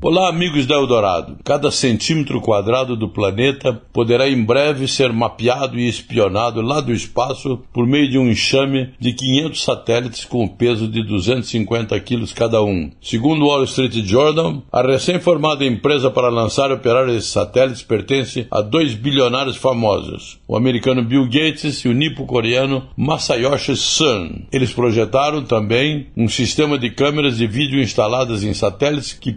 Olá, amigos da Eldorado. Cada centímetro quadrado do planeta poderá em breve ser mapeado e espionado lá do espaço por meio de um enxame de 500 satélites com peso de 250 quilos cada um. Segundo o Wall Street Journal, a recém-formada empresa para lançar e operar esses satélites pertence a dois bilionários famosos, o americano Bill Gates e o nipo-coreano Masayoshi Son. Eles projetaram também um sistema de câmeras de vídeo instaladas em satélites que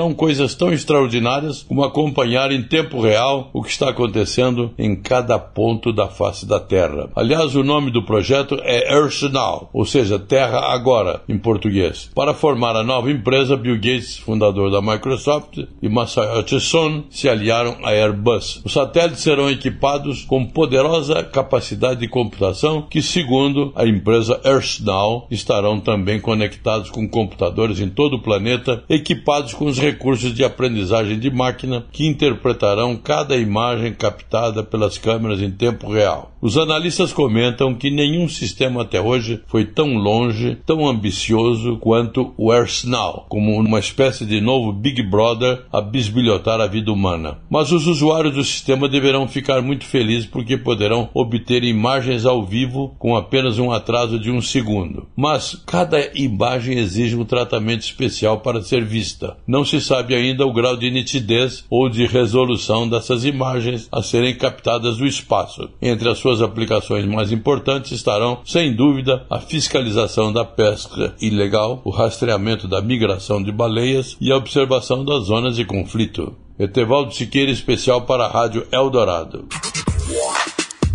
permitirão coisas tão extraordinárias como acompanhar em tempo real o que está acontecendo em cada ponto da face da Terra. Aliás, o nome do projeto é Earth Now, ou seja, Terra Agora, em português. Para formar a nova empresa, Bill Gates, fundador da Microsoft, e Masayoshi Son se aliaram à Airbus. Os satélites serão equipados com poderosa capacidade de computação que, segundo a empresa Earth Now, estarão também conectados com computadores em todo o planeta, equipados com os recursos de aprendizagem de máquina que interpretarão cada imagem captada pelas câmeras em tempo real. Os analistas comentam que nenhum sistema até hoje foi tão longe, tão ambicioso quanto o AirSnow, como uma espécie de novo Big Brother a bisbilhotar a vida humana. Mas os usuários do sistema deverão ficar muito felizes porque poderão obter imagens ao vivo com apenas um atraso de um segundo. Mas cada imagem exige um tratamento especial para ser vista. Não sabe ainda o grau de nitidez ou de resolução dessas imagens a serem captadas do espaço. Entre as suas aplicações mais importantes estarão, sem dúvida, a fiscalização da pesca ilegal, o rastreamento da migração de baleias e a observação das zonas de conflito. Etevaldo Siqueira, especial para a Rádio Eldorado.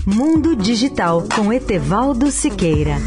Mundo Digital com Etevaldo Siqueira.